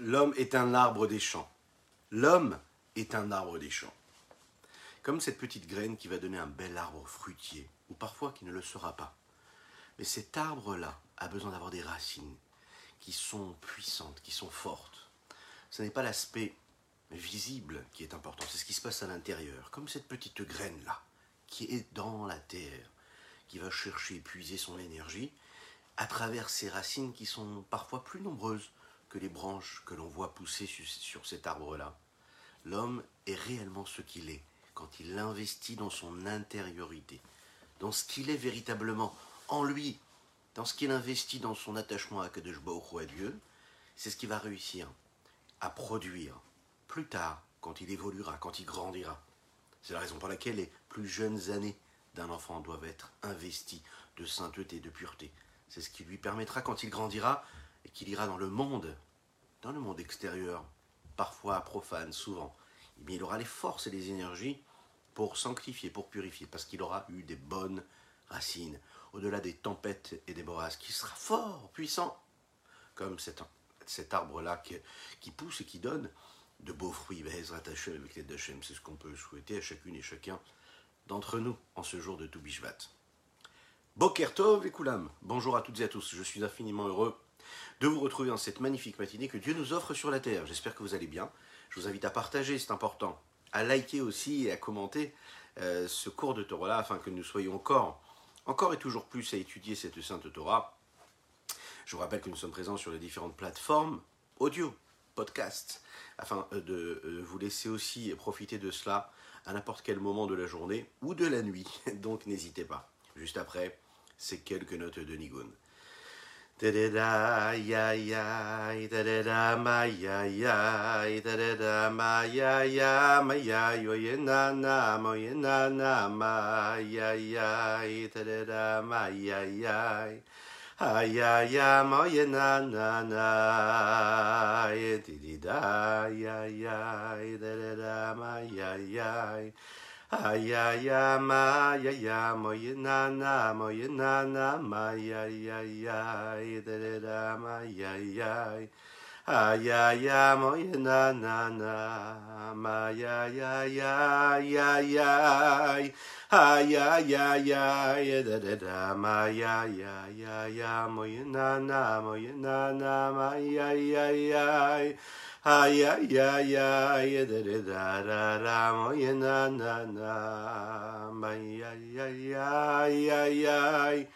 L'homme est un arbre des champs. L'homme est un arbre des champs. Comme cette petite graine qui va donner un bel arbre fruitier, ou parfois qui ne le sera pas. Mais cet arbre-là a besoin d'avoir des racines qui sont puissantes, qui sont fortes. Ce n'est pas l'aspect visible qui est important, c'est ce qui se passe à l'intérieur, comme cette petite graine-là, qui est dans la terre, qui va chercher puiser son énergie à travers ces racines qui sont parfois plus nombreuses que les branches que l'on voit pousser sur cet arbre-là. L'homme est réellement ce qu'il est quand il investit dans son intériorité, dans ce qu'il est véritablement en lui, dans ce qu'il investit dans son attachement à Kadesh ou à Dieu, c'est ce qui va réussir à produire plus tard, quand il évoluera, quand il grandira. C'est la raison pour laquelle les plus jeunes années d'un enfant doivent être investies de sainteté, de pureté. C'est ce qui lui permettra, quand il grandira et qu'il ira dans le monde, dans le monde extérieur, parfois profane, souvent, eh il aura les forces et les énergies pour sanctifier, pour purifier, parce qu'il aura eu des bonnes racines, au-delà des tempêtes et des bourrasques, qui sera fort, puissant, comme cet, cet arbre-là qui, qui, pousse et qui donne de beaux fruits, avec l'aide d'Hachem. C'est ce qu'on peut souhaiter à chacune et chacun d'entre nous en ce jour de Toubishvat. Bokertov et Koulam, bonjour à toutes et à tous, je suis infiniment heureux de vous retrouver dans cette magnifique matinée que Dieu nous offre sur la terre. J'espère que vous allez bien. Je vous invite à partager, c'est important, à liker aussi et à commenter euh, ce cours de Torah-là afin que nous soyons encore, encore et toujours plus à étudier cette sainte Torah. Je vous rappelle que nous sommes présents sur les différentes plateformes audio, podcast, afin euh, de euh, vous laisser aussi profiter de cela à n'importe quel moment de la journée ou de la nuit. Donc n'hésitez pas. Juste après, c'est quelques notes de Nigun. Da da da ya ya da da da ma ya ya da da da ma ya ya ma ya yo ye na na mo ye na na ma ya ya da da da ma ya ya ha ya ya mo ye na na na di di da ya ya da da da ma ya ya ya ya ma ya ya mo ya na na mo ya na na ma ya ya ya da da da ma ya ya ha ya ya mo ya na na na ma ya ya ya ya ya ha ya ya ya da da da ma ya ya ya ya mo ya na na mo ya na na ma ya ya ya ay ay ay ay da da da da da mo ya na na na ma ya ya ya ya ya ay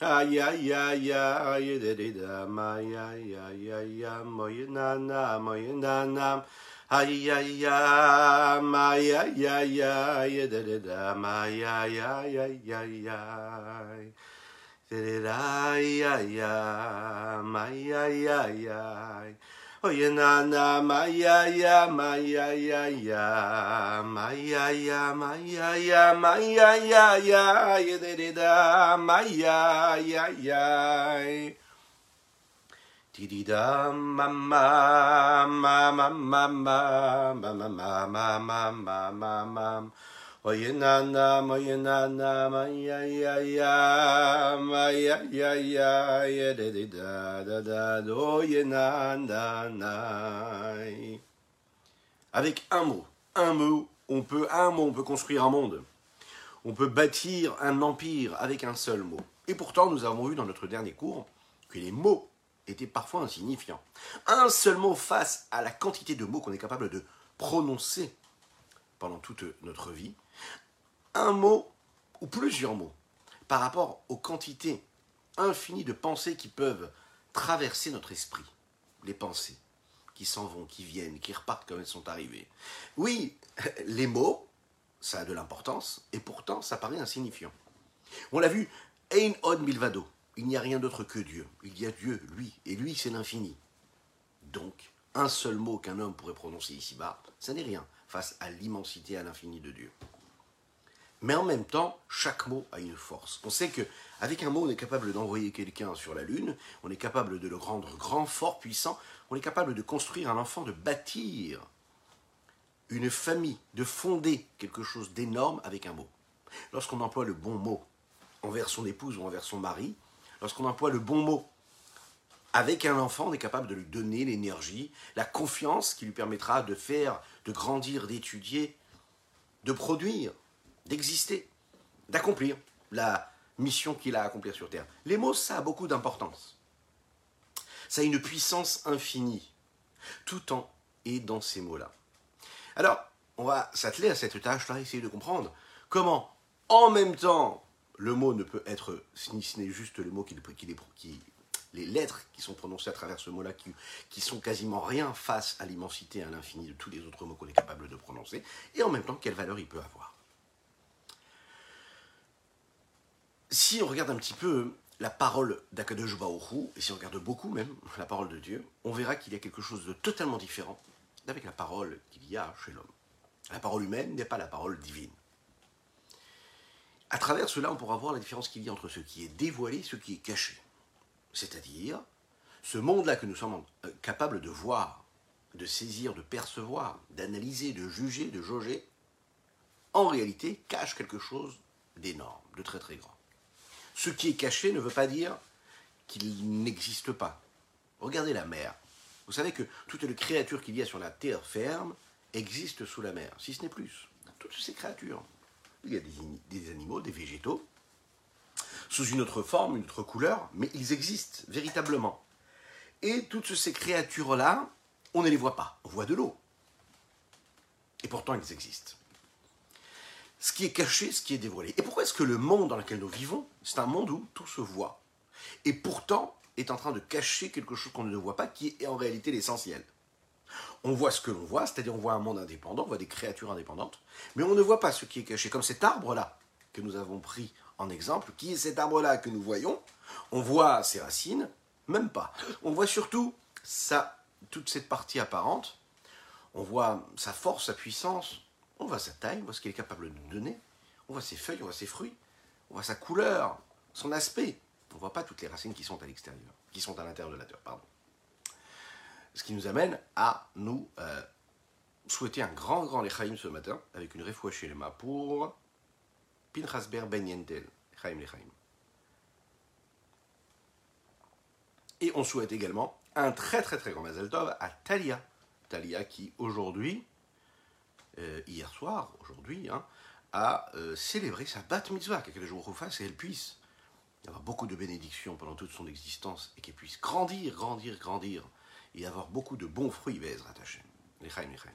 ay ay ay da da da ma ya ya ya ya mo ya na na mo ya na na ay ay ya ma ya ya ya ya da da da ma ya ya ya ya ya da da ya ya ma ya ya ya Oh ya na na ma ya ya ma ya ya ya ma ya ya ma ya ya ma ya ya ya ya da da da ma ya ya ya di di da ma ma ma ma ma ma ma ma ma ma ma ma ma ma Avec un mot, un mot, on peut un mot, on peut construire un monde. On peut bâtir un empire avec un seul mot. Et pourtant, nous avons vu dans notre dernier cours que les mots étaient parfois insignifiants. Un seul mot face à la quantité de mots qu'on est capable de prononcer pendant toute notre vie, un mot ou plusieurs mots par rapport aux quantités infinies de pensées qui peuvent traverser notre esprit. Les pensées qui s'en vont, qui viennent, qui repartent comme elles sont arrivées. Oui, les mots, ça a de l'importance, et pourtant ça paraît insignifiant. On l'a vu, Ein od milvado, il n'y a rien d'autre que Dieu. Il y a Dieu, lui, et lui c'est l'infini. Donc, un seul mot qu'un homme pourrait prononcer ici-bas, ça n'est rien face à l'immensité, à l'infini de Dieu. Mais en même temps, chaque mot a une force. On sait que avec un mot, on est capable d'envoyer quelqu'un sur la lune, on est capable de le rendre grand, fort, puissant, on est capable de construire un enfant, de bâtir une famille, de fonder quelque chose d'énorme avec un mot. Lorsqu'on emploie le bon mot envers son épouse ou envers son mari, lorsqu'on emploie le bon mot Avec un enfant, on est capable de lui donner l'énergie, la confiance qui lui permettra de faire, de grandir, d'étudier, de produire, d'exister, d'accomplir la mission qu'il a à accomplir sur Terre. Les mots, ça a beaucoup d'importance. Ça a une puissance infinie. Tout temps est dans ces mots-là. Alors, on va s'atteler à cette tâche-là, essayer de comprendre comment, en même temps, le mot ne peut être, si ce n'est juste les mots qui, qui, les lettres qui sont prononcées à travers ce mot-là, qui, qui, sont quasiment rien face à l'immensité et à l'infini de tous les autres mots qu'on est capable de prononcer, et en même temps, quelle valeur il peut avoir. Si on regarde un petit peu la parole d'Akadosh Baoru, et si on regarde beaucoup même la parole de Dieu, on verra qu'il y a quelque chose de totalement différent avec la parole qu'il y a chez l'homme. La parole humaine n'est pas la parole divine. À travers cela, on pourra voir la différence qu'il y a entre ce qui est dévoilé et ce qui est caché. C'est-à-dire, ce monde-là que nous sommes euh, capables de voir, de saisir, de percevoir, d'analyser, de juger, de jauger, en réalité cache quelque chose d'énorme, de très très grand. Ce qui est caché ne veut pas dire qu'il n'existe pas. Regardez la mer. Vous savez que toutes les créatures qu'il y a sur la terre ferme existent sous la mer, si ce n'est plus. Toutes ces créatures. Il y a des, animaux, des végétaux, sous une autre forme, une autre couleur, mais ils existent véritablement. Et toutes ces créatures-là, on ne les voit pas, on voit de l'eau. Et pourtant, ils existent ce qui est caché, ce qui est dévoilé. Et pourquoi est-ce que le monde dans lequel nous vivons, c'est un monde où tout se voit, et pourtant est en train de cacher quelque chose qu'on ne voit pas, qui est en réalité l'essentiel? On voit ce que l'on voit, c'est-à-dire on voit un monde indépendant, on voit des créatures indépendantes, mais on ne voit pas ce qui est caché, comme cet arbre-là que nous avons pris en exemple, qui est cet arbre-là que nous voyons, on voit ses racines, même pas. On voit surtout sa, toute cette partie apparente, on voit sa force, sa puissance, on voit sa taille, on voit ce qu'il est capable de nous donner, on voit ses feuilles, on voit ses fruits, on voit sa couleur, son aspect. On ne voit pas toutes les racines qui sont à l'extérieur, qui sont à l'intérieur de la terre, pardon. Ce qui nous amène à nous euh, souhaiter un grand, grand Lechaim ce matin, avec une refouach chez les pour Ben Yentel, Lechaim. Et on souhaite également un très très très grand Mazel Tov à Talia. Talia qui aujourd'hui euh, hier soir, aujourd'hui, hein, a euh, célébré sa bat mitzvah, quelques jours au face, et elle puisse avoir beaucoup de bénédictions pendant toute son existence, et qu'elle puisse grandir, grandir, grandir, et avoir beaucoup de bons fruits, Bezrat Hashem. Lechaim, lechaim.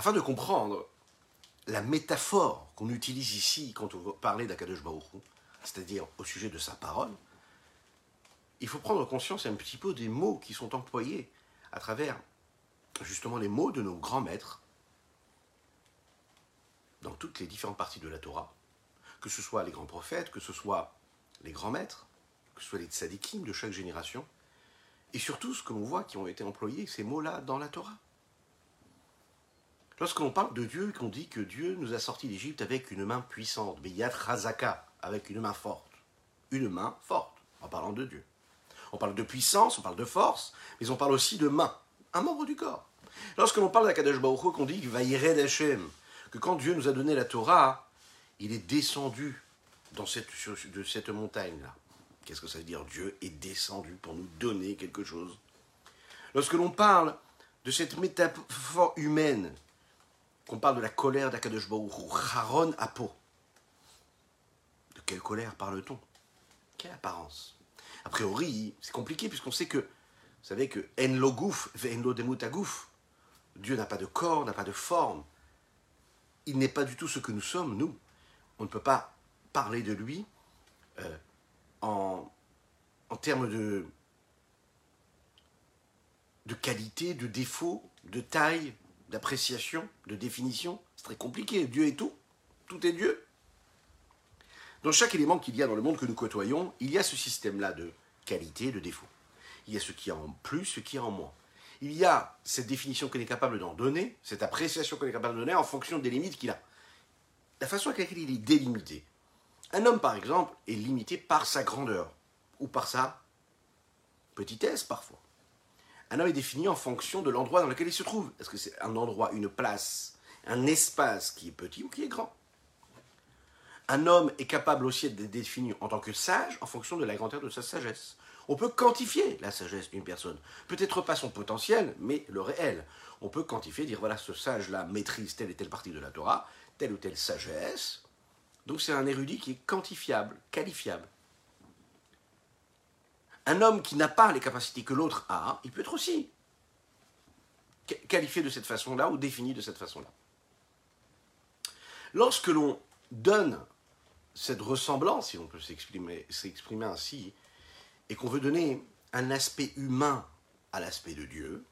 Afin de comprendre la métaphore qu'on utilise ici quand on veut parler d'Akadosh Baruch c'est-à-dire au sujet de sa parole, il faut prendre conscience un petit peu des mots qui sont employés à travers justement les mots de nos grands maîtres dans toutes les différentes parties de la Torah, que ce soit les grands prophètes, que ce soit les grands maîtres, que ce soit les tzadikim de chaque génération, et surtout ce que l'on voit qui ont été employés, ces mots-là, dans la Torah. Lorsque l'on parle de Dieu, qu'on dit que Dieu nous a sortis d'Égypte avec une main puissante, Beyat Razaka, avec une main forte, une main forte, en parlant de Dieu. On parle de puissance, on parle de force, mais on parle aussi de main, un membre du corps. Lorsque l'on parle d'Akadosh Baruch qu'on dit Hashem, que quand Dieu nous a donné la Torah, il est descendu dans cette, de cette montagne-là. Qu'est-ce que ça veut dire Dieu est descendu pour nous donner quelque chose? Lorsque l'on parle de cette métaphore humaine, qu'on parle de la colère d'Akadosh Baruch Haron Apo, de quelle colère parle-t-on? Quelle apparence? A priori, c'est compliqué puisqu'on sait que, vous savez que en logouf, en lo demutagouf, Dieu n'a pas de corps, n'a pas de forme. Il n'est pas du tout ce que nous sommes, nous. On ne peut pas parler de lui euh, en, termes de qualité, de défaut, de taille, d'appréciation, de définition. C'est très compliqué. Dieu est tout. Tout est Dieu. Dans chaque élément qu'il y a dans le monde que nous côtoyons, il y a ce système-là de qualité, de défaut. Il y a ce qui est en plus, ce qui est en moins. Il y a cette définition qu'on est capable d'en donner, cette appréciation qu'on est capable de donner en fonction des limites qu'il a. La façon avec laquelle il est délimité. Un homme, par exemple, est limité par sa grandeur ou par sa petitesse parfois. Un homme est défini en fonction de l'endroit dans lequel il se trouve. Est-ce que c'est un endroit, une place, un espace qui est petit ou qui est grand? Un homme est capable aussi d'être défini en tant que sage en fonction de la grandeur de sa sagesse. On peut quantifier la sagesse d'une personne. Peut-être pas son potentiel, mais le réel. On peut quantifier, dire voilà, ce sage-là maîtrise telle et telle partie de la Torah, telle ou telle sagesse. Donc c'est un érudit qui est quantifiable, qualifiable. Un homme qui n'a pas les capacités que l'autre a, il peut être aussi qualifié de cette façon-là ou défini de cette façon-là. Lorsque l'on donne cette ressemblance, si on peut s'exprimer, ainsi, et qu'on veut donner un aspect humain à l'aspect de Dieu,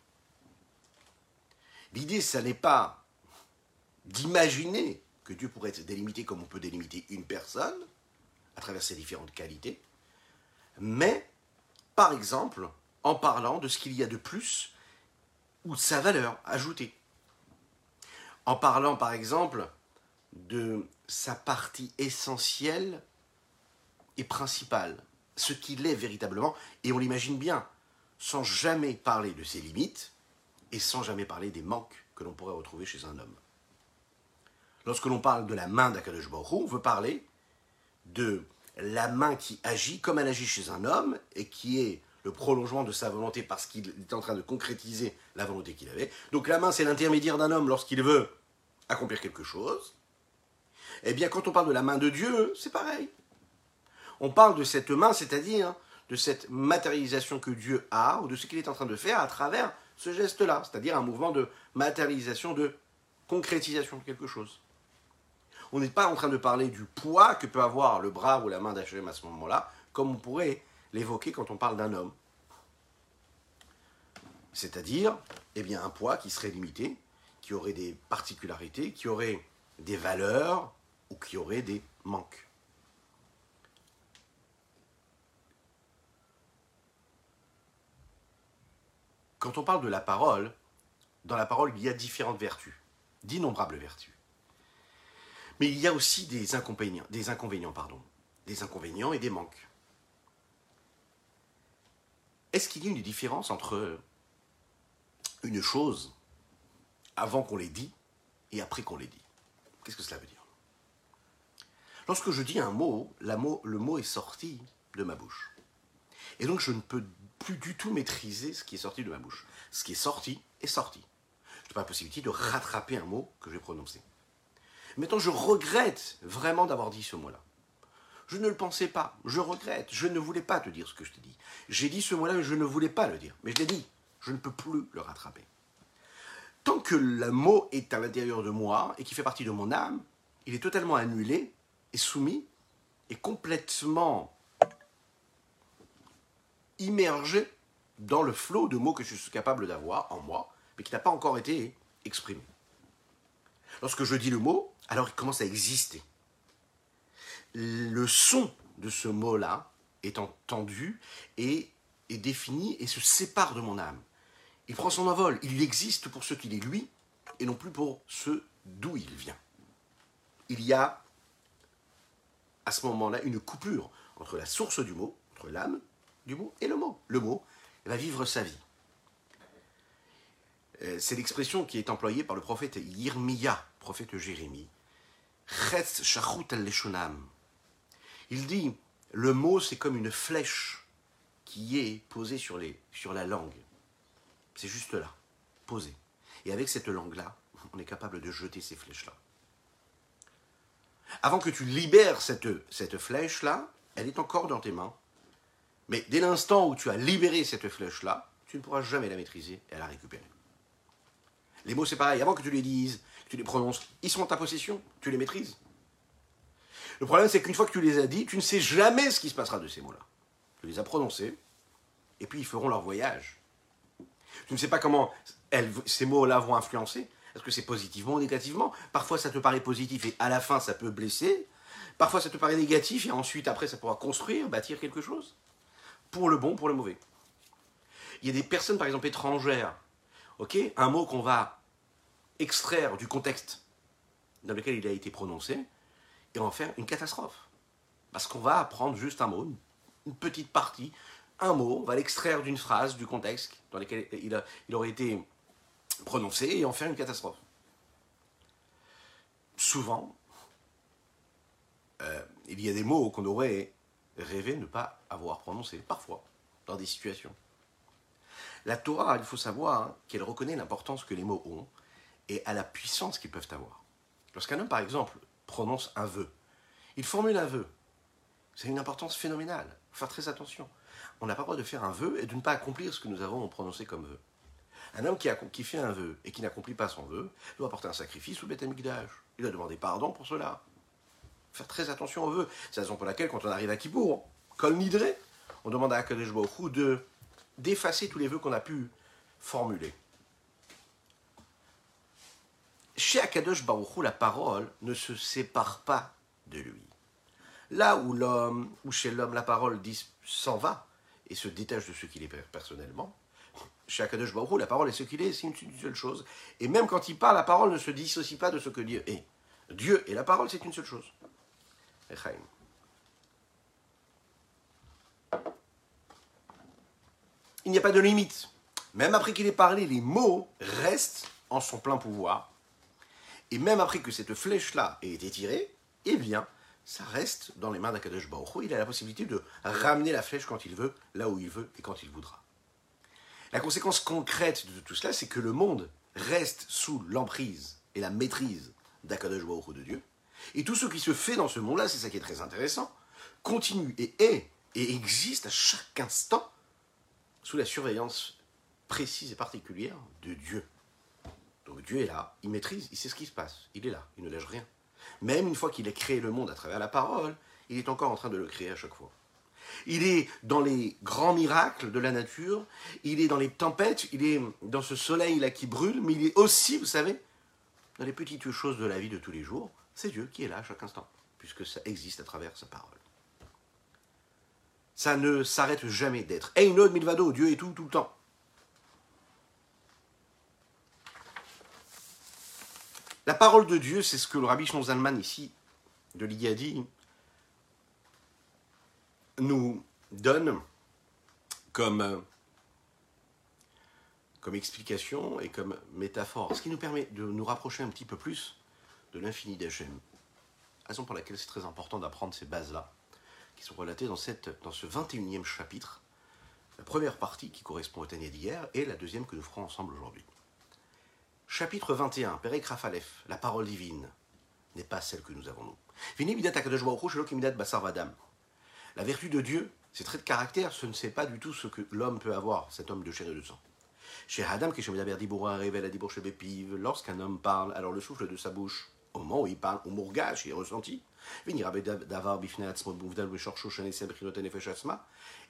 l'idée, ça n'est pas d'imaginer que Dieu pourrait être délimité comme on peut délimiter une personne, à travers ses différentes qualités, mais, par exemple, en parlant de ce qu'il y a de plus ou de sa valeur ajoutée. En parlant, par exemple, de sa partie essentielle et principale, ce qu'il est véritablement, et on l'imagine bien, sans jamais parler de ses limites et sans jamais parler des manques que l'on pourrait retrouver chez un homme. Lorsque l'on parle de la main d'Akadosh Baruch on veut parler de la main qui agit comme elle agit chez un homme et qui est le prolongement de sa volonté parce qu'il est en train de concrétiser la volonté qu'il avait. Donc la main, c'est l'intermédiaire d'un homme lorsqu'il veut accomplir quelque chose. Eh bien, quand on parle de la main de Dieu, c'est pareil. On parle de cette main, c'est-à-dire de cette matérialisation que Dieu a, ou de ce qu'il est en train de faire à travers ce geste-là, c'est-à-dire un mouvement de matérialisation, de concrétisation de quelque chose. On n'est pas en train de parler du poids que peut avoir le bras ou la main d'Hachem à ce moment-là, comme on pourrait l'évoquer quand on parle d'un homme. C'est-à-dire, eh bien, un poids qui serait limité, qui aurait des particularités, qui aurait des valeurs, ou qui aurait des manques. Quand on parle de la parole, dans la parole, il y a différentes vertus, d'innombrables vertus. Mais il y a aussi des inconvénients, des inconvénients, pardon, des inconvénients et des manques. Est-ce qu'il y a une différence entre une chose avant qu'on l'ait dit et après qu'on l'ait dit? Qu'est-ce que cela veut dire? Lorsque je dis un mot, mot, le mot est sorti de ma bouche. Et donc je ne peux plus du tout maîtriser ce qui est sorti de ma bouche. Ce qui est sorti est sorti. Je n'ai pas la possibilité de rattraper un mot que j'ai prononcé. Maintenant, je regrette vraiment d'avoir dit ce mot-là. Je ne le pensais pas, je regrette, je ne voulais pas te dire ce que je t'ai dit. J'ai dit ce mot-là, mais je ne voulais pas le dire. Mais je l'ai dit, je ne peux plus le rattraper. Tant que le mot est à l'intérieur de moi et qui fait partie de mon âme, il est totalement annulé est soumis, est complètement immergé dans le flot de mots que je suis capable d'avoir en moi, mais qui n'a pas encore été exprimé. Lorsque je dis le mot, alors il commence à exister. Le son de ce mot-là est entendu et est défini et se sépare de mon âme. Il prend son envol, il existe pour ce qu'il est lui et non plus pour ce d'où il vient. Il y a à ce moment-là une coupure entre la source du mot, entre l'âme du mot et le mot. Le mot va vivre sa vie. Euh, c'est l'expression qui est employée par le prophète Yirmiya, prophète Jérémie. Il dit le mot, c'est comme une flèche qui est posée sur, la langue. C'est juste là, posée. Et avec cette langue-là, on est capable de jeter ces flèches-là. Avant que tu libères cette, flèche-là, elle est encore dans tes mains. Mais dès l'instant où tu as libéré cette flèche-là, tu ne pourras jamais la maîtriser et la récupérer. Les mots, c'est pareil. Avant que tu les dises, tu les prononces, ils sont en ta possession, tu les maîtrises. Le problème, c'est qu'une fois que tu les as dit, tu ne sais jamais ce qui se passera de ces mots-là. Tu les as prononcés, et puis ils feront leur voyage. Tu ne sais pas comment ces mots-là vont influencer, est-ce que c'est positivement ou négativement? Parfois ça te paraît positif et à la fin ça peut blesser. Parfois ça te paraît négatif et ensuite après ça pourra construire, bâtir quelque chose. Pour le bon, pour le mauvais. Il y a des personnes par exemple étrangères. Ok? Un mot qu'on va extraire du contexte dans lequel il a été prononcé et en faire une catastrophe. Parce qu'on va apprendre juste un mot, une petite partie, un mot, on va l'extraire d'une phrase, du contexte dans lequel il, il aurait été prononcer et en faire une catastrophe. Souvent, euh, il y a des mots qu'on aurait rêvé ne pas avoir prononcés, parfois, dans des situations. La Torah, il faut savoir hein, qu'elle reconnaît l'importance que les mots ont et à la puissance qu'ils peuvent avoir. Lorsqu'un homme, par exemple, prononce un vœu, il formule un vœu. C'est une importance phénoménale. Il faut faire très attention. On n'a pas le droit de faire un vœu et de ne pas accomplir ce que nous avons prononcé comme vœu. Un homme qui, fait un vœu et qui n'accomplit pas son vœu doit apporter un sacrifice au Beth Amikdash. Il doit demander pardon pour cela. Faire très attention aux vœux. C'est la raison pour laquelle, quand on arrive à Kippour, Kol on demande à Akadosh de d'effacer tous les vœux qu'on a pu formuler. Chez Akadosh Baruch la parole ne se sépare pas de lui. Là où l'homme, ou chez l'homme, la parole s'en va et se détache de ce qu'il est personnellement, chez Akadosh Baruch la parole est ce qu'il est, c'est une, seule chose. Et même quand il parle, la parole ne se dissocie pas de ce que Dieu est. Dieu et la parole, c'est une seule chose. Il n'y a pas de limite. Même après qu'il ait parlé, les mots restent en son plein pouvoir. Et même après que cette flèche-là ait été tirée, eh bien, ça reste dans les mains d'Akadosh Baruch Il a la possibilité de ramener la flèche quand il veut, là où il veut et quand il voudra. La conséquence concrète de tout cela, c'est que le monde reste sous l'emprise et la maîtrise d'Akadosh Baruch de Dieu. Et tout ce qui se fait dans ce monde-là, c'est ça qui est très intéressant, continue et est et existe à chaque instant sous la surveillance précise et particulière de Dieu. Donc Dieu est là, il maîtrise, il sait ce qui se passe, il est là, il ne lâche rien. Même une fois qu'il a créé le monde à travers la parole, il est encore en train de le créer à chaque fois. Il est dans les grands miracles de la nature, il est dans les tempêtes, il est dans ce soleil là qui brûle, mais il est aussi, vous savez, dans les petites choses de la vie de tous les jours. C'est Dieu qui est là à chaque instant, puisque ça existe à travers sa parole. Ça ne s'arrête jamais d'être. Einod milvado, Dieu est tout, tout le temps. La parole de Dieu, c'est ce que le rabbi Zalman ici, de l'Iyadi, nous donne comme, euh, comme explication et comme métaphore, ce qui nous permet de nous rapprocher un petit peu plus de l'infini d'Hachem. Raison pour laquelle c'est très important d'apprendre ces bases-là, qui sont relatées dans, cette, dans ce 21e chapitre, la première partie qui correspond au Tania d'hier et la deuxième que nous ferons ensemble aujourd'hui. Chapitre 21, Perek Rafalef, la parole divine n'est pas celle que nous avons nous. La vertu de Dieu, ses traits de caractère, ce ne sait pas du tout ce que l'homme peut avoir, cet homme de chair et de sang. Chez Adam, lorsqu'un homme parle, alors le souffle de sa bouche, au moment où il parle, au mourgage, il est ressenti.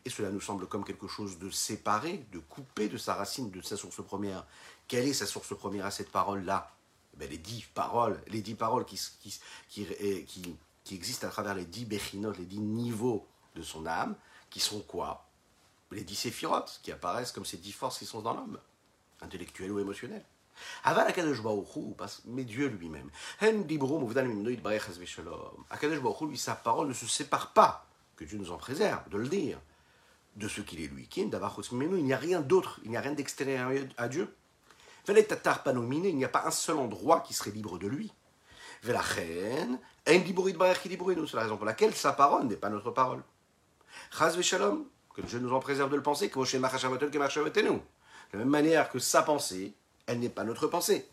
Et cela nous semble comme quelque chose de séparé, de coupé de sa racine, de sa source première. Quelle est sa source première à cette parole-là? Ben, Les dix paroles, les dix paroles qui, qui, qui, qui, existent à travers les dix bechinot, les dix niveaux de son âme, qui sont quoi? Les dix séphirotes, qui apparaissent comme ces dix forces qui sont dans l'homme, intellectuelles ou émotionnelles. Mais Dieu lui-même. Akadosh Baruch lui, sa parole ne se sépare pas, que Dieu nous en préserve de le dire, de ce qu'il est lui. Il n'y a rien d'autre, il n'y a rien d'extérieur à Dieu. Il n'y a pas un seul endroit qui serait libre de lui. C'est la raison pour laquelle sa parole n'est pas notre parole. Que Dieu nous en préserve de le penser, de la même manière que sa pensée, elle n'est pas notre pensée.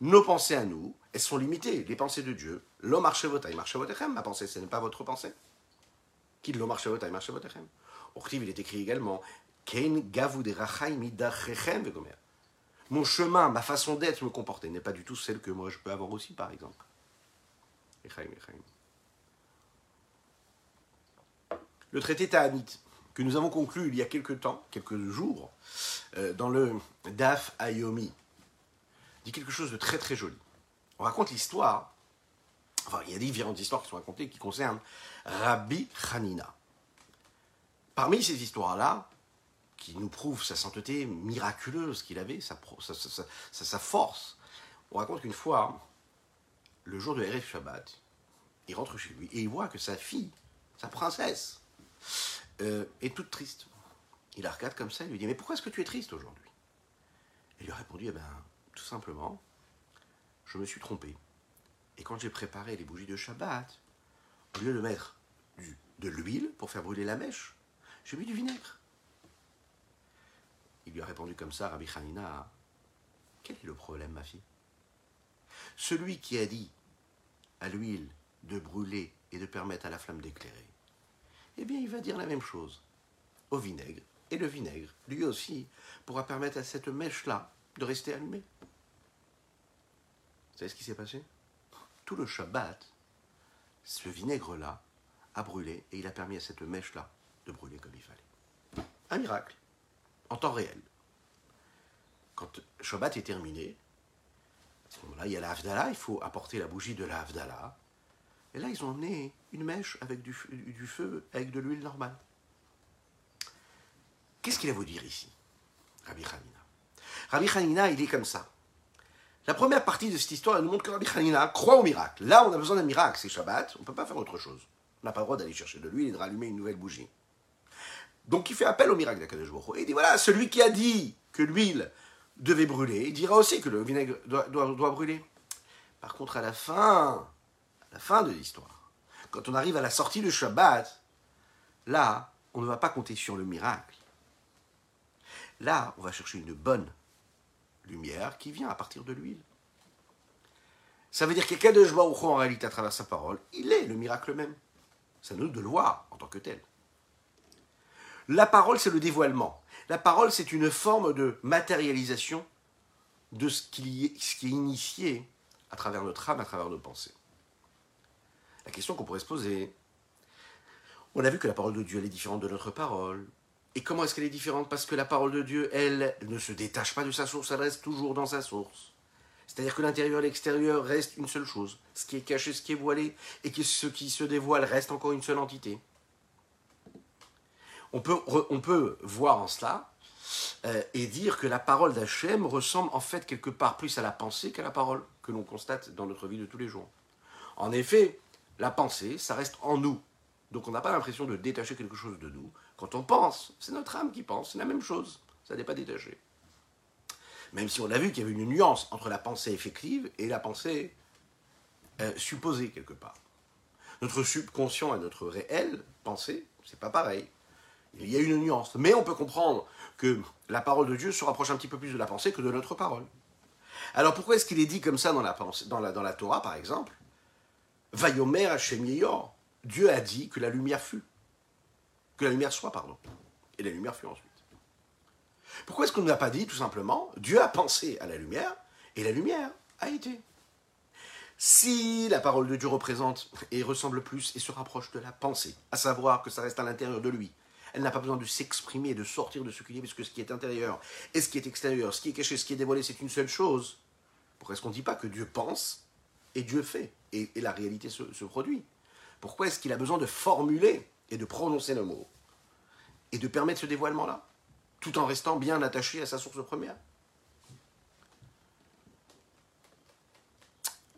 Nos pensées à nous, elles sont limitées. Les pensées de Dieu, l'homme marchevotechem, ma pensée, ce n'est pas votre pensée. Qui l'homme marchevotai marchevotechem. Il est écrit également, mon chemin, ma façon d'être, me comporter n'est pas du tout celle que moi je peux avoir aussi, par exemple. Le traité Ta'anit, que nous avons conclu il y a quelques temps, quelques jours, euh, dans le Daf Ayomi, dit quelque chose de très très joli. On raconte l'histoire, enfin il y a différentes histoires qui sont racontées qui concernent Rabbi Hanina. Parmi ces histoires-là, qui nous prouvent sa sainteté miraculeuse qu'il avait, sa, force, on raconte qu'une fois, le jour de Erev Shabbat, il rentre chez lui et il voit que sa fille, sa princesse, euh, est toute triste. Il la regarde comme ça et lui dit Mais pourquoi est-ce que tu es triste aujourd'hui? Elle lui a répondu Eh bien, tout simplement, je me suis trompé. Et quand j'ai préparé les bougies de Shabbat, au lieu de mettre de l'huile pour faire brûler la mèche, j'ai mis du vinaigre. Il lui a répondu comme ça, Rabbi Hanina, quel est le problème, ma fille? Celui qui a dit à l'huile de brûler et de permettre à la flamme d'éclairer, eh bien, il va dire la même chose au vinaigre. Et le vinaigre, lui aussi, pourra permettre à cette mèche-là de rester allumée. Vous savez ce qui s'est passé? Tout le Shabbat, ce vinaigre-là a brûlé et il a permis à cette mèche-là de brûler comme il fallait. Un miracle, en temps réel. Quand Shabbat est terminé, à ce moment-là, il y a la il faut apporter la bougie de la. Et là, ils ont emmené une mèche avec du, feu, avec de l'huile normale. Qu'est-ce qu'il a vous dire ici, Rabbi Hanina? Rabbi Hanina, il est comme ça. La première partie de cette histoire, elle nous montre que Rabbi Hanina croit au miracle. Là, on a besoin d'un miracle, c'est Shabbat, on ne peut pas faire autre chose. On n'a pas le droit d'aller chercher de l'huile et de rallumer une nouvelle bougie. Donc il fait appel au miracle d'Akadosh Et il dit voilà, celui qui a dit que l'huile devait brûler, il dira aussi que le vinaigre doit, brûler. Par contre, à la fin, à la fin de l'histoire, quand on arrive à la sortie du Shabbat, là, on ne va pas compter sur le miracle. Là, on va chercher une bonne lumière qui vient à partir de l'huile. Ça veut dire de Baruch en réalité, à travers sa parole, il est le miracle même. C'est à nous de le en tant que tel. La parole, c'est le dévoilement. La parole, c'est une forme de matérialisation de ce qui, est, initié à travers notre âme, à travers nos pensées. La question qu'on pourrait se poser, on a vu que la parole de Dieu, elle est différente de notre parole. Et comment est-ce qu'elle est différente? Parce que la parole de Dieu, elle, ne se détache pas de sa source, elle reste toujours dans sa source. C'est-à-dire que l'intérieur et l'extérieur restent une seule chose. Ce qui est caché, ce qui est voilé, et que ce qui se dévoile reste encore une seule entité. On peut, voir en cela euh, et dire que la parole d'Hachem ressemble en fait quelque part plus à la pensée qu'à la parole que l'on constate dans notre vie de tous les jours. En effet, la pensée, ça reste en nous. Donc on n'a pas l'impression de détacher quelque chose de nous. Quand on pense, c'est notre âme qui pense, c'est la même chose. Ça n'est pas détaché. Même si on a vu qu'il y avait une nuance entre la pensée effective et la pensée euh, supposée quelque part. Notre subconscient et notre réel pensée, c'est pas pareil. Il y a une nuance. Mais on peut comprendre que la parole de Dieu se rapproche un petit peu plus de la pensée que de notre parole. Alors pourquoi est-ce qu'il est dit comme ça dans la, la, la Torah, par exemple? Vayomer Hashem Dieu a dit que la lumière fut. Que la lumière soit, pardon. Et la lumière fut ensuite. Pourquoi est-ce qu'on ne n'a pas dit tout simplement? Dieu a pensé à la lumière et la lumière a été Si la parole de Dieu représente et ressemble plus et se rapproche de la pensée, à savoir que ça reste à l'intérieur de lui, elle n'a pas besoin de s'exprimer, de sortir de ce qu'il est, parce que ce qui est intérieur et ce qui est extérieur, ce qui est caché, ce qui est dévoilé, c'est une seule chose. Pourquoi est-ce qu'on ne dit pas que Dieu pense et Dieu fait et, la réalité se produit? Pourquoi est-ce qu'il a besoin de formuler et de prononcer le mot, et de permettre ce dévoilement-là, tout en restant bien attaché à sa source première?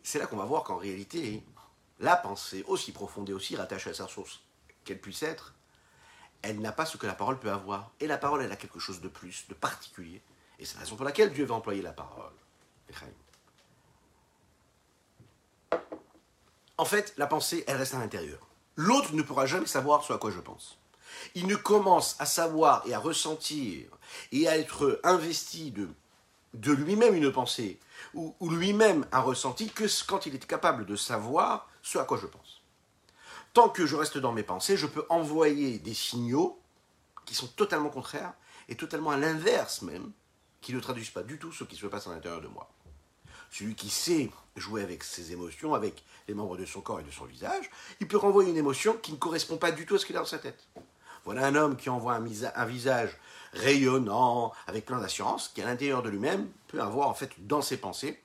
C'est là qu'on va voir qu'en réalité, la pensée, aussi profonde et aussi rattachée à sa source qu'elle puisse être, elle n'a pas ce que la parole peut avoir. Et la parole, elle a quelque chose de plus, de particulier. Et c'est la raison pour laquelle Dieu va employer la parole. En fait, la pensée, elle reste à l'intérieur. L'autre ne pourra jamais savoir ce à quoi je pense. Il ne commence à savoir et à ressentir et à être investi de, de lui-même une pensée ou, lui-même un ressenti que quand il est capable de savoir ce à quoi je pense. Tant que je reste dans mes pensées, je peux envoyer des signaux qui sont totalement contraires et totalement à l'inverse même, qui ne traduisent pas du tout ce qui se passe à l'intérieur de moi. Celui qui sait jouer avec ses émotions, avec les membres de son corps et de son visage, il peut renvoyer une émotion qui ne correspond pas du tout à ce qu'il a dans sa tête. Voilà un homme qui envoie un, visage rayonnant, avec plein d'assurance, qui à l'intérieur de lui-même peut avoir en fait dans ses pensées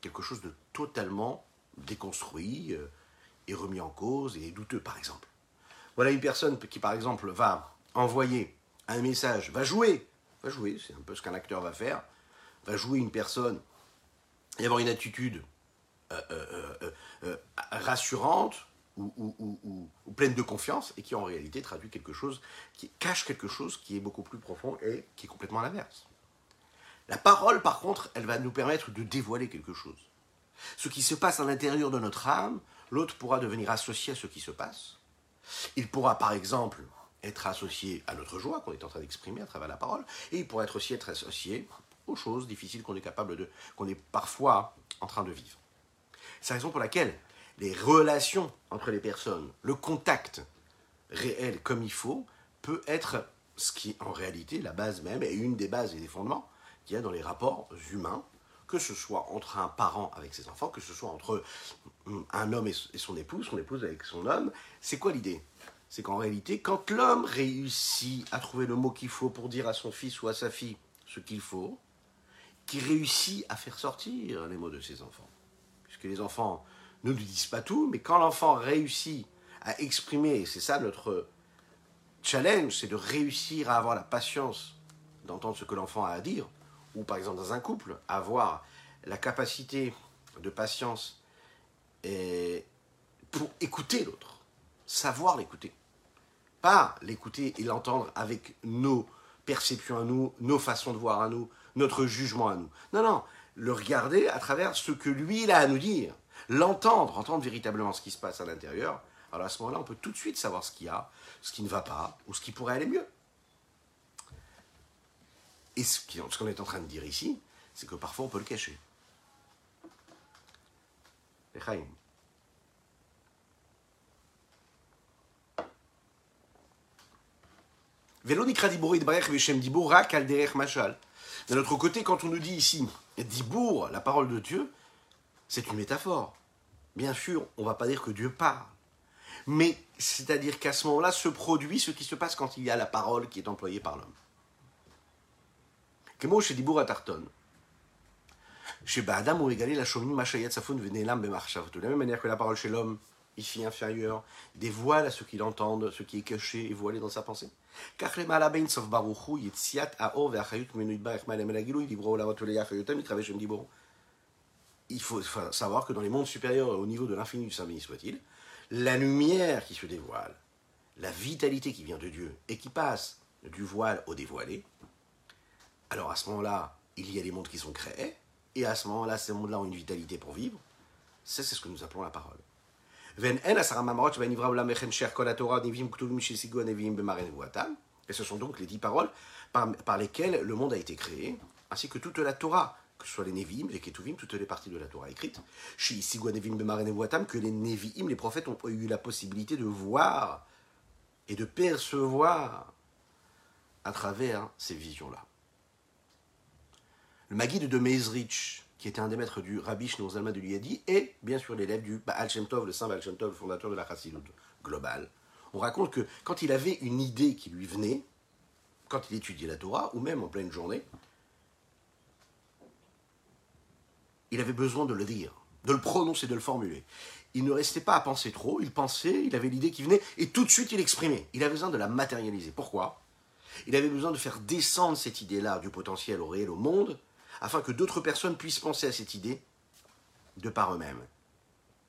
quelque chose de totalement déconstruit et remis en cause et douteux par exemple. Voilà une personne qui par exemple va envoyer un message, va jouer, va jouer, c'est un peu ce qu'un acteur va faire, va jouer une personne et avoir une attitude euh, euh, euh, rassurante ou, pleine de confiance et qui en réalité traduit quelque chose, qui cache quelque chose qui est beaucoup plus profond et qui est complètement l'inverse. La parole, par contre, elle va nous permettre de dévoiler quelque chose. Ce qui se passe à l'intérieur de notre âme l'autre pourra devenir associé à ce qui se passe. Il pourra, par exemple, être associé à notre joie qu'on est en train d'exprimer à travers la parole, et il pourrait être aussi être associé aux choses difficiles qu'on est capable de, qu'on est parfois en train de vivre. C'est la raison pour laquelle les relations entre les personnes, le contact réel comme il faut, peut être ce qui en réalité la base même et une des bases et des fondements qu'il y a dans les rapports humains, que ce soit entre un parent avec ses enfants, que ce soit entre un homme et son épouse, son épouse avec son homme. C'est quoi l'idée? C'est qu'en réalité, quand l'homme réussit à trouver le mot qu'il faut pour dire à son fils ou à sa fille ce qu'il faut, qu'il réussit à faire sortir les mots de ses enfants. Puisque les enfants ne nous disent pas tout, mais quand l'enfant réussit à exprimer, c'est ça notre challenge, c'est de réussir à avoir la patience d'entendre ce que l'enfant a à dire, ou par exemple dans un couple, avoir la capacité de patience et pour écouter l'autre, savoir l'écouter. Pas l'écouter et l'entendre avec nos perceptions à nous, nos façons de voir à nous, notre jugement à nous. Non, non, le regarder à travers ce que lui, il a à nous dire. L'entendre, entendre véritablement ce qui se passe à l'intérieur. Alors à ce moment-là, on peut tout de suite savoir ce qu'il y a, ce qui ne va pas, ou ce qui pourrait aller mieux. Et ce qu'on est en train de dire ici, c'est que parfois on peut le cacher. D'un autre côté, quand on nous dit ici Dibour, la parole de Dieu, c'est une métaphore. Bien sûr, on ne va pas dire que Dieu parle. Mais c'est-à-dire qu'à ce moment-là se produit ce qui se passe quand il y a la parole qui est employée par l'homme. Tarton. Chez Badam ou égalé la. De la même manière que la parole chez l'homme, ici inférieur, dévoile à ceux qui l'entendent ce qui est caché et voilé dans sa pensée. Il faut savoir que dans les mondes supérieurs, au niveau de l'infini du Saint béni soit-il, la lumière qui se dévoile, la vitalité qui vient de Dieu et qui passe du voile au dévoilé, alors à ce moment-là, il y a des mondes qui sont créés, et à ce moment-là, ces mondes-là ont une vitalité pour vivre. Ça, c'est ce que nous appelons la parole. Et ce sont donc les dix paroles par, lesquelles le monde a été créé, ainsi que toute la Torah, que ce soit les Nevi'im, les Ketuvim, toutes les parties de la Torah écrites, que les Nevi'im, les prophètes, ont eu la possibilité de voir et de percevoir à travers ces visions-là. Le Maguide de Mezrich, qui était un des maîtres du Rabbi Shneur Zalman de l'Uyadi, et bien sûr l'élève du Baal le saint Baal fondateur de la Chassidut globale. On raconte que quand il avait une idée qui lui venait, quand il étudiait la Torah, ou même en pleine journée, il avait besoin de le dire, de le prononcer, de le formuler. Il ne restait pas à penser trop, il pensait, il avait l'idée qui venait, et tout de suite il exprimait. Il avait besoin de la matérialiser. Pourquoi? Il avait besoin de faire descendre cette idée-là du potentiel au réel, au monde, afin que d'autres personnes puissent penser à cette idée de par eux-mêmes.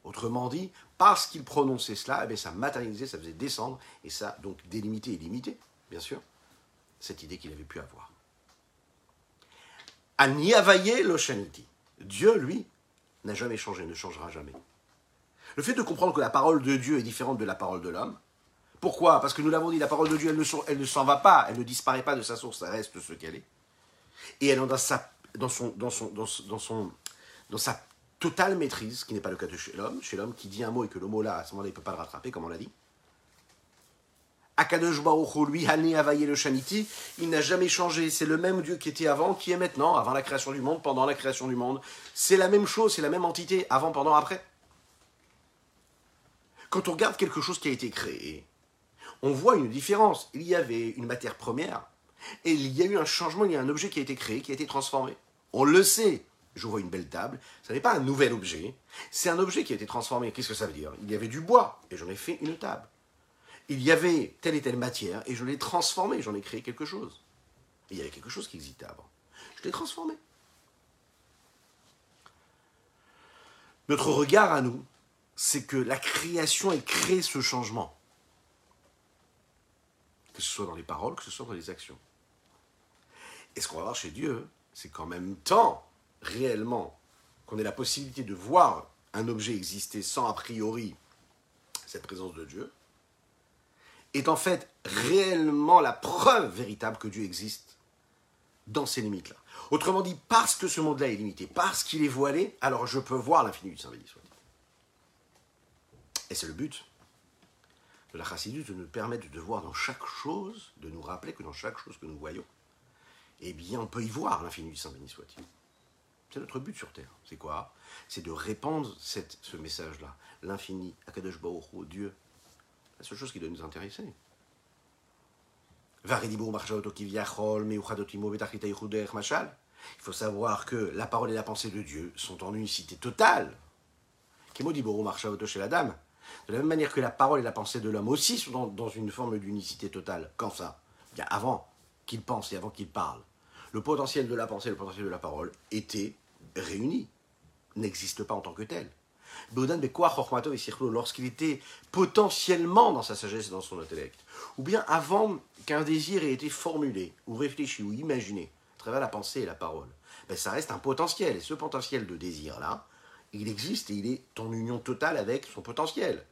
Autrement dit, parce qu'il prononçait cela, eh ça matérialisait, ça faisait descendre, et ça donc délimité et limité, bien sûr, cette idée qu'il avait pu avoir. Aniavaye l'Oshaniti. Dieu, lui, n'a jamais changé, ne changera jamais. Le fait de comprendre que la parole de Dieu est différente de la parole de l'homme, pourquoi? Parce que nous l'avons dit, la parole de Dieu, elle ne, elle s'en va pas, elle ne disparaît pas de sa source, ça reste ce qu'elle est. Et elle est dans sa dans, son, dans, son, dans, son, dans sa totale maîtrise, qui n'est pas le cas de chez l'homme, chez l'homme qui dit un mot et que le mot là, à ce moment-là, il ne peut pas le rattraper, comme on l'a dit. Akadosh Baruch lui, Hané Avaye le Shaniti, il n'a jamais changé. C'est le même Dieu qui était avant, qui est maintenant, avant la création du monde, pendant la création du monde. C'est la même chose, c'est la même entité, avant, pendant, après. Quand on regarde quelque chose qui a été créé, on voit une différence. Il y avait une matière première, et il y a eu un changement, il y a un objet qui a été créé, qui a été transformé. On le sait. Je vois une belle table. Ce n'est pas un nouvel objet. C'est un objet qui a été transformé. Qu'est-ce que ça veut dire? Il y avait du bois et j'en ai fait une table. Il y avait telle et telle matière et je l'ai transformé. J'en ai créé quelque chose. il y avait quelque chose qui existait avant. Je l'ai transformé. Notre regard à nous, c'est que la création, elle crée ce changement. Que ce soit dans les paroles, que ce soit dans les actions. Et ce qu'on va voir chez Dieu, c'est qu'en même temps, réellement, qu'on ait la possibilité de voir un objet existait sans a priori cette présence de Dieu, est en fait réellement la preuve véritable que Dieu existe dans ces limites-là. Autrement dit, parce que ce monde-là est limité, parce qu'il est voilé, alors je peux voir l'infini du Saint-Béni Et c'est le but de la chassidus de nous permettre de voir dans chaque chose, de nous rappeler que dans chaque chose que nous voyons, eh bien, on peut y voir l'infini du Saint-Béni soit-il. C'est notre but sur Terre. C'est quoi? C'est de répandre ce message-là. L'infini, Akadosh Baruch Dieu. La seule chose qui doit nous intéresser. Il faut savoir que la parole et la pensée de Dieu sont en unicité totale. De la même manière que la parole et la pensée de l'homme aussi sont dans, une forme d'unicité totale. Quand ça? Bien avant qu'il pense et avant qu'il parle. Le potentiel de la pensée et le potentiel de la parole étaient réunis, n'existent pas en tant que tels. Lorsqu'il était potentiellement dans sa sagesse et dans son intellect, ou bien avant qu'un désir ait été formulé, ou réfléchi, ou imaginé, à travers la pensée et la parole, ben ça reste un potentiel. Et ce potentiel de désir-là, il existe et il est en union totale avec son potentiel.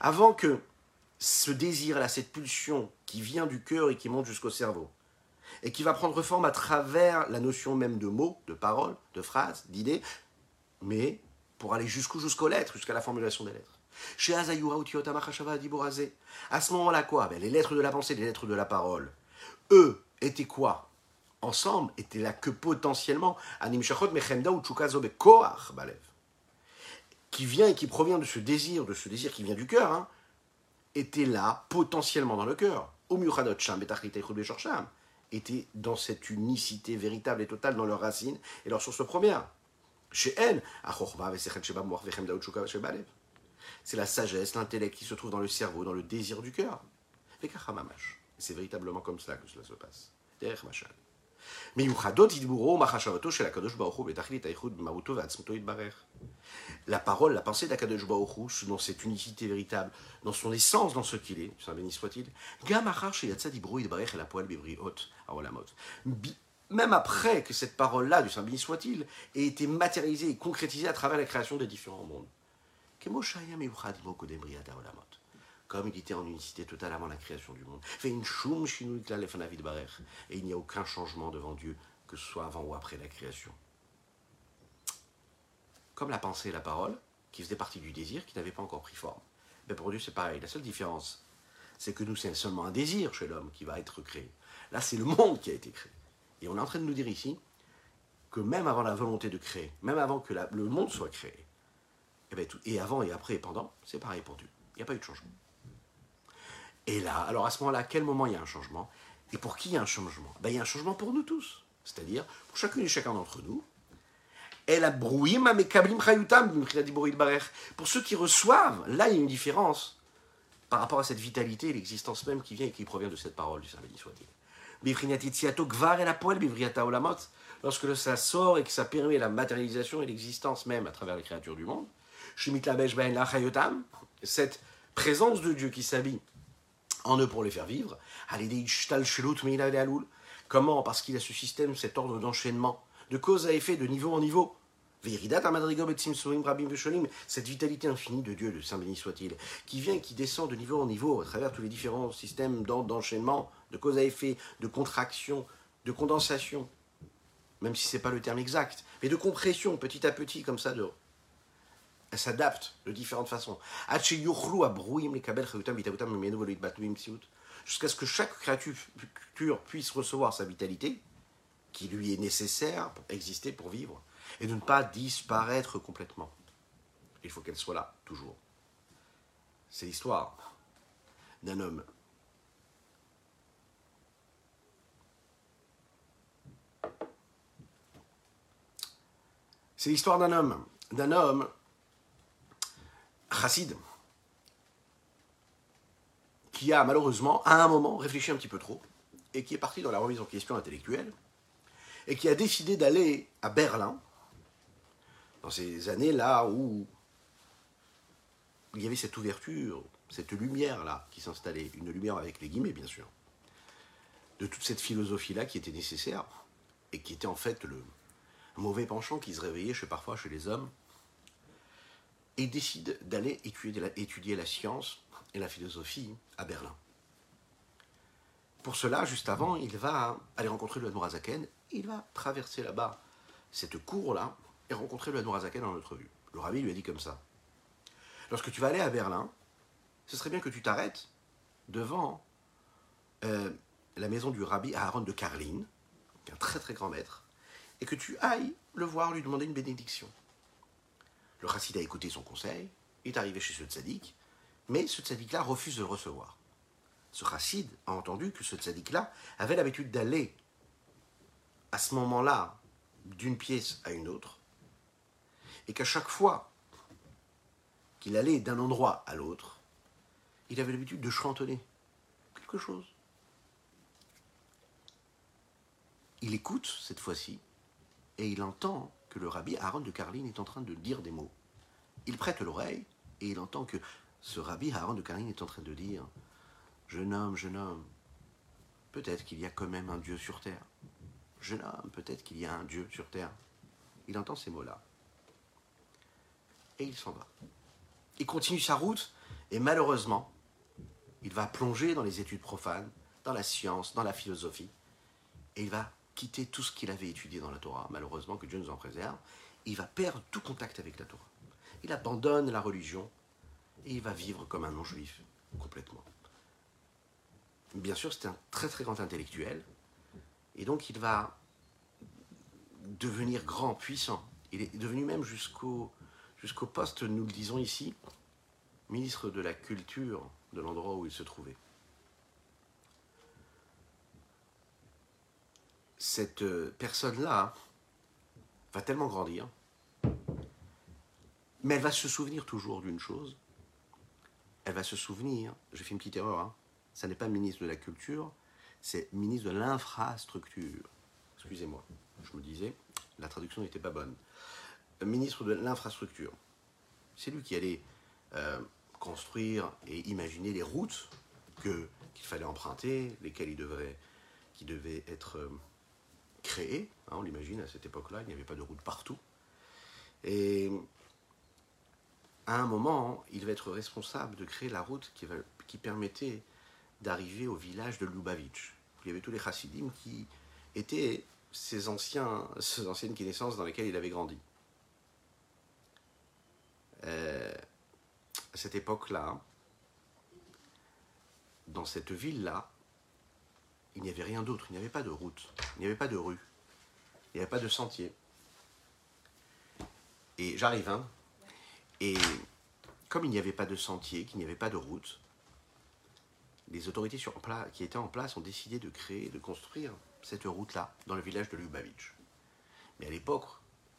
Avant que ce désir-là, cette pulsion qui vient du cœur et qui monte jusqu'au cerveau, et qui va prendre forme à travers la notion même de mots, de paroles, de phrases, d'idées, mais pour aller jusqu'où jusqu'aux lettres, jusqu'à la formulation des lettres. Chez À ce moment-là, quoi? Ben, Les lettres de la pensée, les lettres de la parole, eux, étaient quoi? Ensemble, étaient là que potentiellement, qui vient et qui provient de ce désir, de ce désir qui vient du cœur, hein, était là potentiellement dans le cœur étaient dans cette unicité véritable et totale dans leurs racines et leur source première. C'est la sagesse, l'intellect qui se trouve dans le cerveau, dans le désir du cœur. C'est véritablement comme cela que cela se passe. La parole, la pensée d'Akadosh Baruch dans cette unicité véritable, dans son essence, dans ce qu'il est, Saint béni soit-il, même après que cette parole-là, du Saint béni soit-il, ait été matérialisée et concrétisée à travers la création des différents mondes. Comme il était en unicité totale avant la création du monde. Et il n'y a aucun changement devant Dieu, que ce soit avant ou après la création comme la pensée et la parole, qui faisaient partie du désir, qui n'avaient pas encore pris forme. Mais pour Dieu, c'est pareil. La seule différence, c'est que nous, c'est seulement un désir chez l'homme qui va être créé. Là, c'est le monde qui a été créé. Et on est en train de nous dire ici que même avant la volonté de créer, même avant que le monde soit créé, eh tout, et avant et après et pendant, c'est pareil pour Dieu. Il n'y a pas eu de changement. Et là, alors à ce moment-là, à quel moment il y a un changement? Et pour qui il y a un changement? Ben, Il y a un changement pour nous tous. C'est-à-dire, pour chacune et chacun d'entre nous, pour ceux qui reçoivent, là il y a une différence par rapport à cette vitalité, l'existence même qui vient et qui provient de cette parole du Saint béni soit-il. Lorsque ça sort et que ça permet la matérialisation et l'existence même à travers les créatures du monde, cette présence de Dieu qui s'habille en eux pour les faire vivre, comment? Parce qu'il a ce système, cet ordre d'enchaînement, de cause à effet, de niveau en niveau. Cette vitalité infinie de Dieu, de Saint béni soit-il, qui vient qui descend de niveau en niveau à travers tous les différents systèmes d'enchaînement, de cause à effet, de contraction, de condensation, même si ce n'est pas le terme exact, mais de compression petit à petit comme ça. De... Elle s'adapte de différentes façons. Jusqu'à ce que chaque créature puisse recevoir sa vitalité, qui lui est nécessaire pour exister, pour vivre et de ne pas disparaître complètement. Il faut qu'elle soit là, toujours. C'est l'histoire d'un homme. C'est l'histoire d'un homme, d'un homme chassid, qui a malheureusement, à un moment, réfléchi un petit peu trop, et qui est parti dans la remise en question intellectuelle, et qui a décidé d'aller à Berlin, dans ces années-là où il y avait cette ouverture, cette lumière-là qui s'installait, une lumière avec les guillemets bien sûr, de toute cette philosophie-là qui était nécessaire, et qui était en fait le mauvais penchant qui se réveillait chez, parfois chez les hommes, et décide d'aller étudier la, science et la philosophie à Berlin. Pour cela, juste avant, il va aller rencontrer le Admorazaken, il va traverser là-bas cette cour-là et rencontrer le Admorazaken en notre vue. Le rabbi lui a dit comme ça. Lorsque tu vas aller à Berlin, ce serait bien que tu t'arrêtes devant euh, la maison du rabbi Aaron de Karlin, un très très grand maître, et que tu ailles le voir, lui demander une bénédiction. Le chassid a écouté son conseil, il est arrivé chez ce tzaddik, mais ce tzaddik-là refuse de le recevoir. Ce chassid a entendu que ce tzaddik-là avait l'habitude d'aller à ce moment-là d'une pièce à une autre, et qu'à chaque fois qu'il allait d'un endroit à l'autre, il avait l'habitude de chantonner quelque chose. Il écoute cette fois-ci et il entend que le rabbi Aaron de Karlin est en train de dire des mots. Il prête l'oreille et il entend que ce rabbi Aaron de Karlin est en train de dire Jeune homme, jeune homme, peut-être qu'il y a quand même un Dieu sur terre. Jeune homme, peut-être qu'il y a un Dieu sur terre. Il entend ces mots-là. Et il s'en va. Il continue sa route et malheureusement, il va plonger dans les études profanes, dans la science, dans la philosophie. Et il va quitter tout ce qu'il avait étudié dans la Torah, malheureusement que Dieu nous en préserve, il va perdre tout contact avec la Torah. Il abandonne la religion et il va vivre comme un non-juif, complètement. Bien sûr, c'est un très très grand intellectuel, et donc il va devenir grand, puissant. Il est devenu même jusqu'au jusqu'au poste, nous le disons ici, ministre de la Culture de l'endroit où il se trouvait. Cette euh, personne-là va tellement grandir, mais elle va se souvenir toujours d'une chose. Elle va se souvenir, j'ai fait une petite erreur, hein, ça n'est pas ministre de la Culture, c'est ministre de l'Infrastructure. Excusez-moi, je me disais, la traduction n'était pas bonne. Ministre de l'Infrastructure. C'est lui qui allait euh, construire et imaginer les routes qu'il fallait emprunter, lesquelles il devrait, qui devaient être euh, créé. Hein, on l'imagine, à cette époque-là, il n'y avait pas de route partout. Et à un moment, il va être responsable de créer la route qui, permettait d'arriver au village de Lubavitch. Il y avait tous les chassidim qui étaient ces, anciens, anciennes connaissances dans lesquelles il avait grandi. Euh, à cette époque-là, dans cette ville-là, il n'y avait rien d'autre, il n'y avait pas de route, il n'y avait pas de rue, il n'y avait pas de sentier. Et j'arrive, hein, et comme il n'y avait pas de sentier, qu'il n'y avait pas de route, les autorités qui étaient en place ont décidé de créer, de construire cette route-là dans le village de Lubavitch. Mais à l'époque,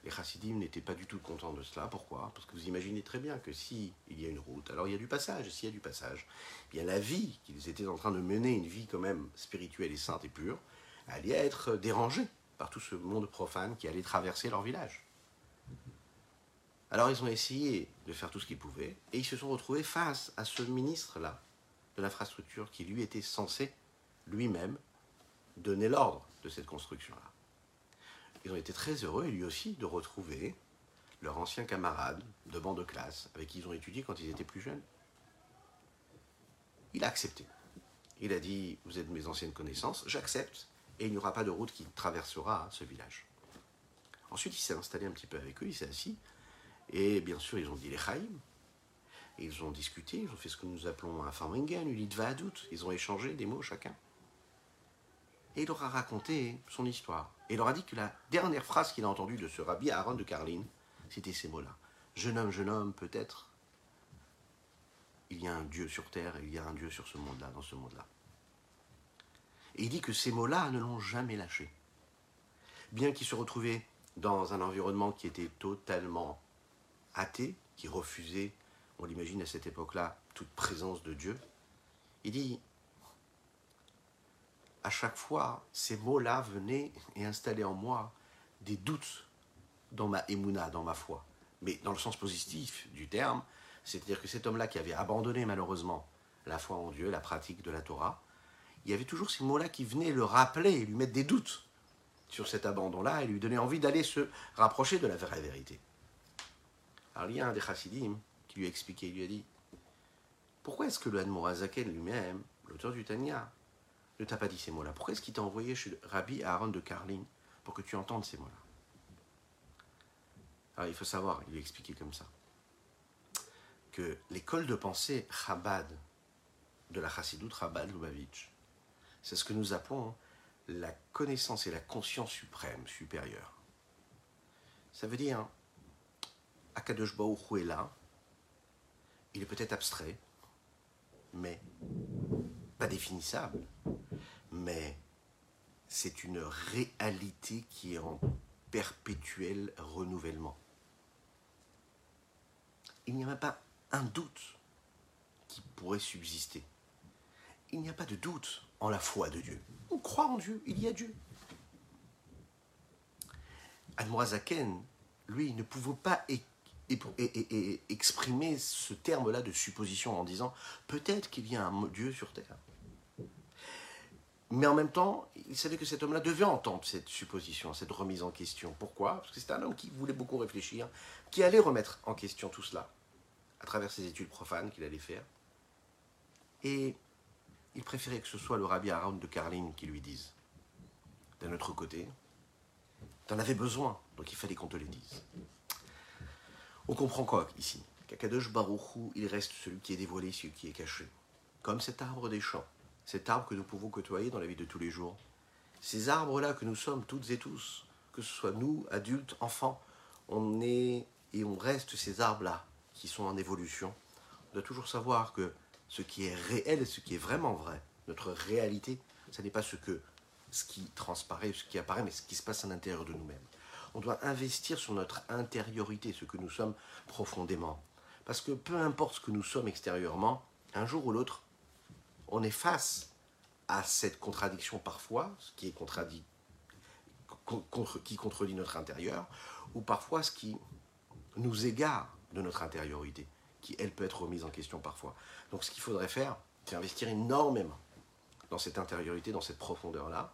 les chassidim n'étaient pas du tout contents de cela. Pourquoi? Parce que vous imaginez très bien que si il y a une route, alors il y a du passage. S'il y a du passage, eh bien la vie qu'ils étaient en train de mener, une vie quand même spirituelle et sainte et pure, allait être dérangée par tout ce monde profane qui allait traverser leur village. Alors ils ont essayé de faire tout ce qu'ils pouvaient et ils se sont retrouvés face à ce ministre-là de l'infrastructure qui lui était censé lui-même donner l'ordre de cette construction-là ils ont été très heureux, et lui aussi, de retrouver leur ancien camarade de banc de classe avec qui ils ont étudié quand ils étaient plus jeunes. Il a accepté. Il a dit, vous êtes mes anciennes connaissances, j'accepte, et il n'y aura pas de route qui traversera ce village. Ensuite, il s'est installé un petit peu avec eux, il s'est assis, et bien sûr, ils ont dit les chaïm, ils ont discuté, ils ont fait ce que nous appelons un farmingen, une doute, ils ont échangé des mots chacun. Et il leur a raconté son histoire. Et il leur a dit que la dernière phrase qu'il a entendue de ce rabbi Aaron de Karlin, c'était ces mots-là. Jeune homme, jeune homme, peut-être, il y a un Dieu sur terre et il y a un Dieu sur ce monde-là, dans ce monde-là. Et il dit que ces mots-là ne l'ont jamais lâché. Bien qu'il se retrouvait dans un environnement qui était totalement athée, qui refusait, on l'imagine à cette époque-là, toute présence de Dieu, il dit à chaque fois, ces mots-là venaient et installaient en moi des doutes dans ma émouna, dans ma foi. Mais dans le sens positif du terme, c'est-à-dire que cet homme-là qui avait abandonné malheureusement la foi en Dieu, la pratique de la Torah, il y avait toujours ces mots-là qui venaient le rappeler, lui mettre des doutes. sur cet abandon-là et lui donner envie d'aller se rapprocher de la vraie vérité. Alors il y a un des chassidim qui lui a expliqué, il lui a dit Pourquoi est-ce que le Morazaken lui-même, l'auteur du Tanya, ne t'a pas dit ces mots-là Pourquoi est-ce qu'il t'a envoyé chez Rabbi Aaron de Karlin pour que tu entendes ces mots-là? Alors il faut savoir, il a expliqué comme ça que l'école de pensée Chabad de la Chassidut Chabad Lubavitch, c'est ce que nous appelons la connaissance et la conscience suprême, supérieure. Ça veut dire, Akadosh Baruch est là, il est peut-être abstrait, mais pas définissable, mais c'est une réalité qui est en perpétuel renouvellement. Il n'y a même pas un doute qui pourrait subsister. Il n'y a pas de doute en la foi de Dieu. On croit en Dieu, il y a Dieu. Admorazaken, lui, ne pouvait pas exprimer ce terme-là de supposition en disant peut-être qu'il y a un Dieu sur terre. Mais en même temps, il savait que cet homme-là devait entendre cette supposition, cette remise en question. Pourquoi? Parce que c'était un homme qui voulait beaucoup réfléchir, qui allait remettre en question tout cela à travers ses études profanes qu'il allait faire. Et il préférait que ce soit le rabbi Aaron de Karlin qui lui dise. D'un autre côté, tu en avais besoin, donc il fallait qu'on te le dise. On comprend quoi ici? Qu'Akadosh Baruchou, il reste celui qui est dévoilé, celui qui est caché. Comme cet arbre des champs, cet arbre que nous pouvons côtoyer dans la vie de tous les jours. Ces arbres-là que nous sommes toutes et tous, que ce soit nous, adultes, enfants, on est et on reste ces arbres-là qui sont en évolution. On doit toujours savoir que ce qui est réel ce qui est vraiment vrai, notre réalité, ce n'est pas ce, que, ce qui transparaît, ce qui apparaît, mais ce qui se passe à l'intérieur de nous-mêmes. On doit investir sur notre intériorité, ce que nous sommes profondément. Parce que peu importe ce que nous sommes extérieurement, un jour ou l'autre, on est face à cette contradiction parfois, ce qui est qui contredit notre intérieur, ou parfois ce qui nous égare de notre intériorité, qui elle peut être remise en question parfois. Donc ce qu'il faudrait faire, c'est investir énormément dans cette intériorité, dans cette profondeur-là.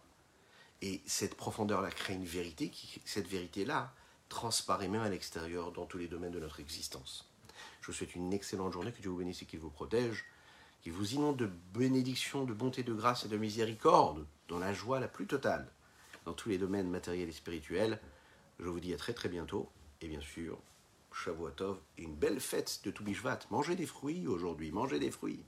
Et cette profondeur-là crée une vérité, qui, cette vérité-là transparaît même à l'extérieur dans tous les domaines de notre existence. Je vous souhaite une excellente journée, que Dieu vous bénisse et qu'il vous protège, qu'il vous inonde de bénédictions, de bonté, de grâce et de miséricorde, dans la joie la plus totale, dans tous les domaines matériels et spirituels. Je vous dis à très très bientôt, et bien sûr, Shavuotov, une belle fête de Toubishvat. Mangez des fruits aujourd'hui, mangez des fruits.